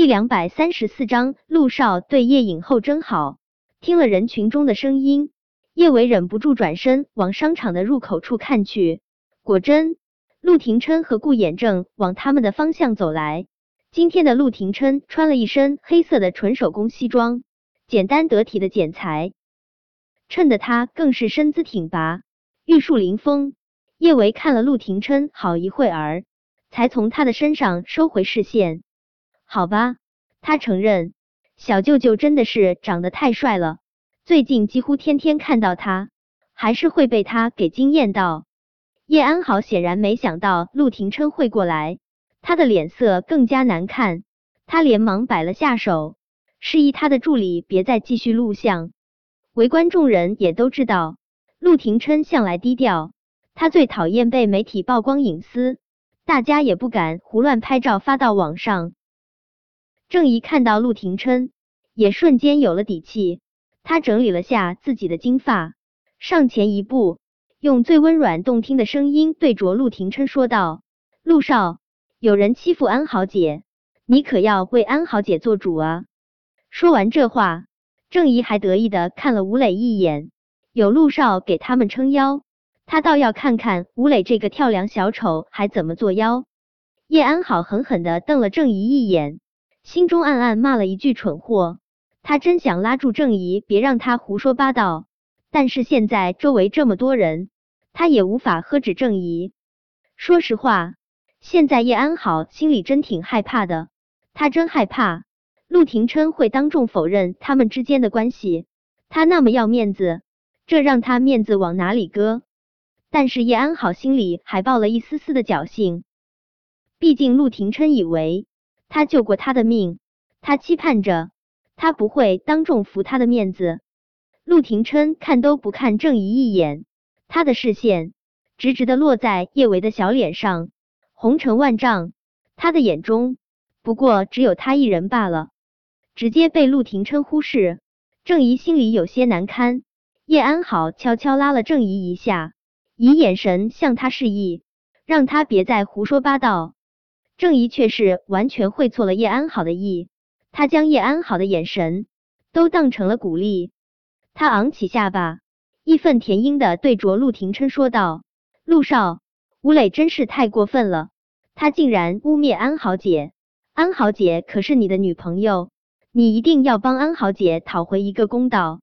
第两百三十四章，陆少对叶影后真好。听了人群中的声音，叶伟忍不住转身往商场的入口处看去。果真，陆廷琛和顾衍正往他们的方向走来。今天的陆廷琛穿了一身黑色的纯手工西装，简单得体的剪裁，衬得他更是身姿挺拔，玉树临风。叶维看了陆廷琛好一会儿，才从他的身上收回视线。好吧，他承认小舅舅真的是长得太帅了，最近几乎天天看到他，还是会被他给惊艳到。叶安好显然没想到陆廷琛会过来，他的脸色更加难看，他连忙摆了下手，示意他的助理别再继续录像。围观众人也都知道，陆廷琛向来低调，他最讨厌被媒体曝光隐私，大家也不敢胡乱拍照发到网上。郑怡看到陆廷琛，也瞬间有了底气。他整理了下自己的金发，上前一步，用最温软动听的声音对着陆廷琛说道：“陆少，有人欺负安好姐，你可要为安好姐做主啊！”说完这话，郑怡还得意的看了吴磊一眼。有陆少给他们撑腰，他倒要看看吴磊这个跳梁小丑还怎么做妖。叶安好狠狠的瞪了郑怡一眼。心中暗暗骂了一句蠢货，他真想拉住郑怡，别让他胡说八道。但是现在周围这么多人，他也无法喝止郑怡。说实话，现在叶安好心里真挺害怕的，他真害怕陆廷琛会当众否认他们之间的关系。他那么要面子，这让他面子往哪里搁？但是叶安好心里还抱了一丝丝的侥幸，毕竟陆廷琛以为。他救过他的命，他期盼着他不会当众服他的面子。陆廷琛看都不看郑怡一眼，他的视线直直的落在叶维的小脸上，红尘万丈，他的眼中不过只有他一人罢了。直接被陆廷琛忽视，郑怡心里有些难堪。叶安好悄悄拉了郑怡一下，以眼神向他示意，让他别再胡说八道。郑怡却是完全会错了叶安好的意，他将叶安好的眼神都当成了鼓励。他昂起下巴，义愤填膺的对着陆廷琛说道：“陆少，吴磊真是太过分了，他竟然污蔑安好姐。安好姐可是你的女朋友，你一定要帮安好姐讨回一个公道。”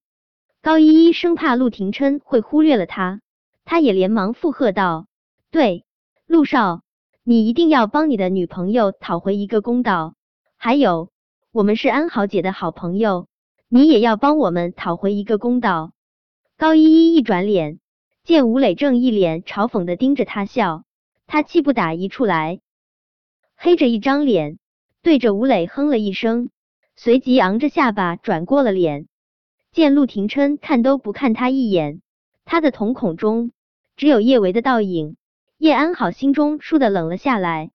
高依依生怕陆廷琛会忽略了他，他也连忙附和道：“对，陆少。”你一定要帮你的女朋友讨回一个公道，还有，我们是安好姐的好朋友，你也要帮我们讨回一个公道。高依依一转脸，见吴磊正一脸嘲讽的盯着她笑，她气不打一处来，黑着一张脸，对着吴磊哼了一声，随即昂着下巴转过了脸。见陆廷琛看都不看他一眼，他的瞳孔中只有叶维的倒影。叶安好心中倏地冷了下来，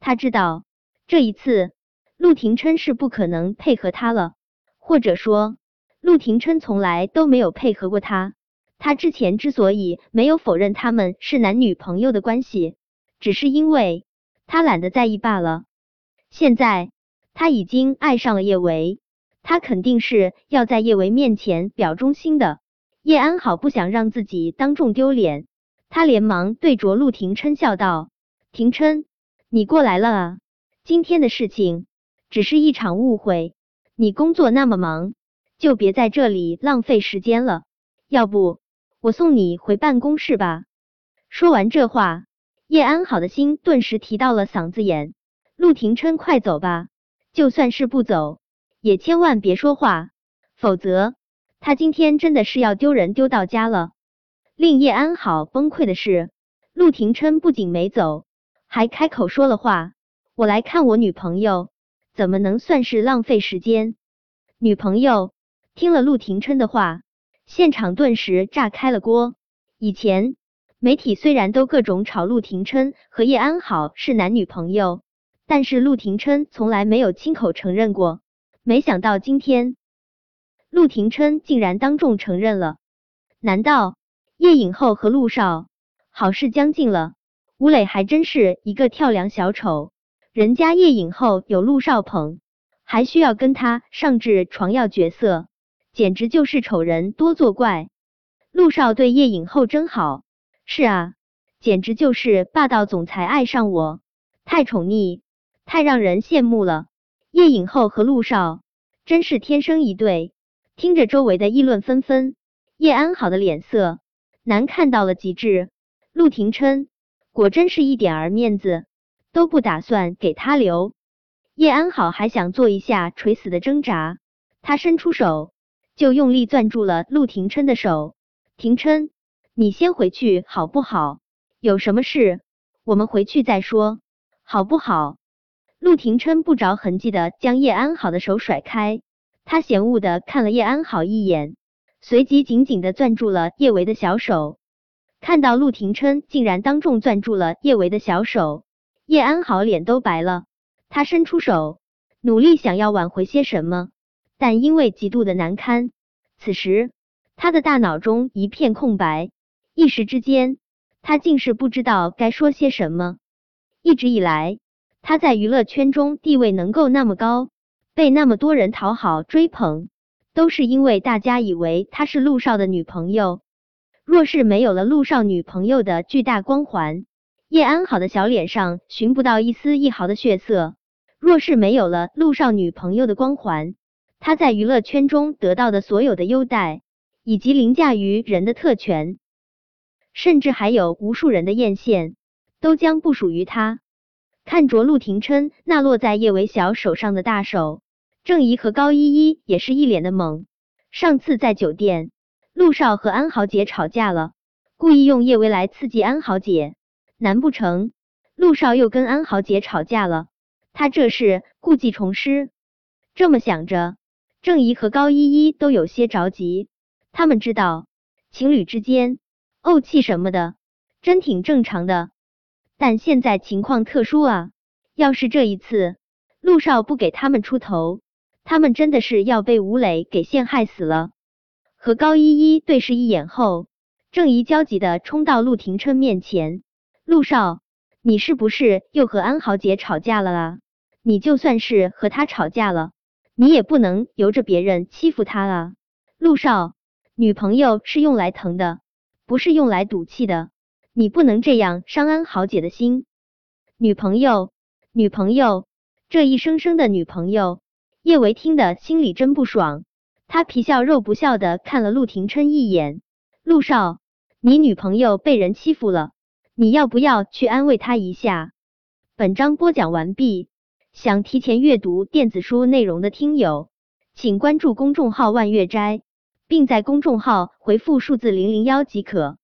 他知道这一次陆廷琛是不可能配合他了，或者说陆廷琛从来都没有配合过他。他之前之所以没有否认他们是男女朋友的关系，只是因为他懒得在意罢了。现在他已经爱上了叶维，他肯定是要在叶维面前表忠心的。叶安好不想让自己当众丢脸。他连忙对着陆廷琛笑道：“廷琛，你过来了啊！今天的事情只是一场误会，你工作那么忙，就别在这里浪费时间了。要不我送你回办公室吧。”说完这话，叶安好的心顿时提到了嗓子眼。陆廷琛，快走吧！就算是不走，也千万别说话，否则他今天真的是要丢人丢到家了。令叶安好崩溃的是，陆廷琛不仅没走，还开口说了话：“我来看我女朋友，怎么能算是浪费时间？”女朋友听了陆廷琛的话，现场顿时炸开了锅。以前媒体虽然都各种炒陆廷琛和叶安好是男女朋友，但是陆廷琛从来没有亲口承认过。没想到今天，陆廷琛竟然当众承认了，难道？叶影后和陆少好事将近了，吴磊还真是一个跳梁小丑，人家叶影后有陆少捧，还需要跟他上至床要角色，简直就是丑人多作怪。陆少对叶影后真好，是啊，简直就是霸道总裁爱上我，太宠溺，太让人羡慕了。叶影后和陆少真是天生一对。听着周围的议论纷纷，叶安好的脸色难看到了极致。陆廷琛果真是一点儿面子都不打算给他留。叶安好还想做一下垂死的挣扎，他伸出手就用力攥住了陆廷琛的手。廷琛，你先回去好不好？有什么事我们回去再说，好不好？陆廷琛不着痕迹的将叶安好的手甩开，他嫌恶的看了叶安好一眼，随即紧紧的攥住了叶维的小手。看到陆廷琛竟然当众攥住了叶维的小手，叶安好脸都白了。他伸出手，努力想要挽回些什么，但因为极度的难堪，此时他的大脑中一片空白，一时之间，他竟是不知道该说些什么。一直以来，他在娱乐圈中地位能够那么高，被那么多人讨好追捧，都是因为大家以为她是陆少的女朋友。若是没有了陆少女朋友的巨大光环，叶安好的小脸上寻不到一丝一毫的血色。若是没有了陆少女朋友的光环，他在娱乐圈中得到的所有的优待，以及凌驾于人的特权，甚至还有无数人的艳羡，都将不属于他。看着陆廷琛那落在叶维小手上的大手，郑怡和高依依也是一脸的懵。上次在酒店，陆少和安豪姐吵架了，故意用叶薇来刺激安豪姐，难不成陆少又跟安豪姐吵架了？他这是故技重施。这么想着，郑怡和高依依都有些着急。他们知道情侣之间怄气什么的，真挺正常的。但现在情况特殊啊！要是这一次陆少不给他们出头，他们真的是要被吴磊给陷害死了。和高依依对视一眼后，郑怡焦急的冲到陆廷琛面前：“陆少，你是不是又和安豪姐吵架了啊？”你就算是和他吵架了，你也不能由着别人欺负他啊！陆少，女朋友是用来疼的，不是用来赌气的，你不能这样伤安豪姐的心。女朋友，女朋友，这一声声的女朋友，叶维听的心里真不爽。他皮笑肉不笑的看了陆廷琛一眼，陆少，你女朋友被人欺负了，你要不要去安慰她一下？本章播讲完毕。想提前阅读电子书内容的听友，请关注公众号“万月斋”，并在公众号回复数字零零幺即可。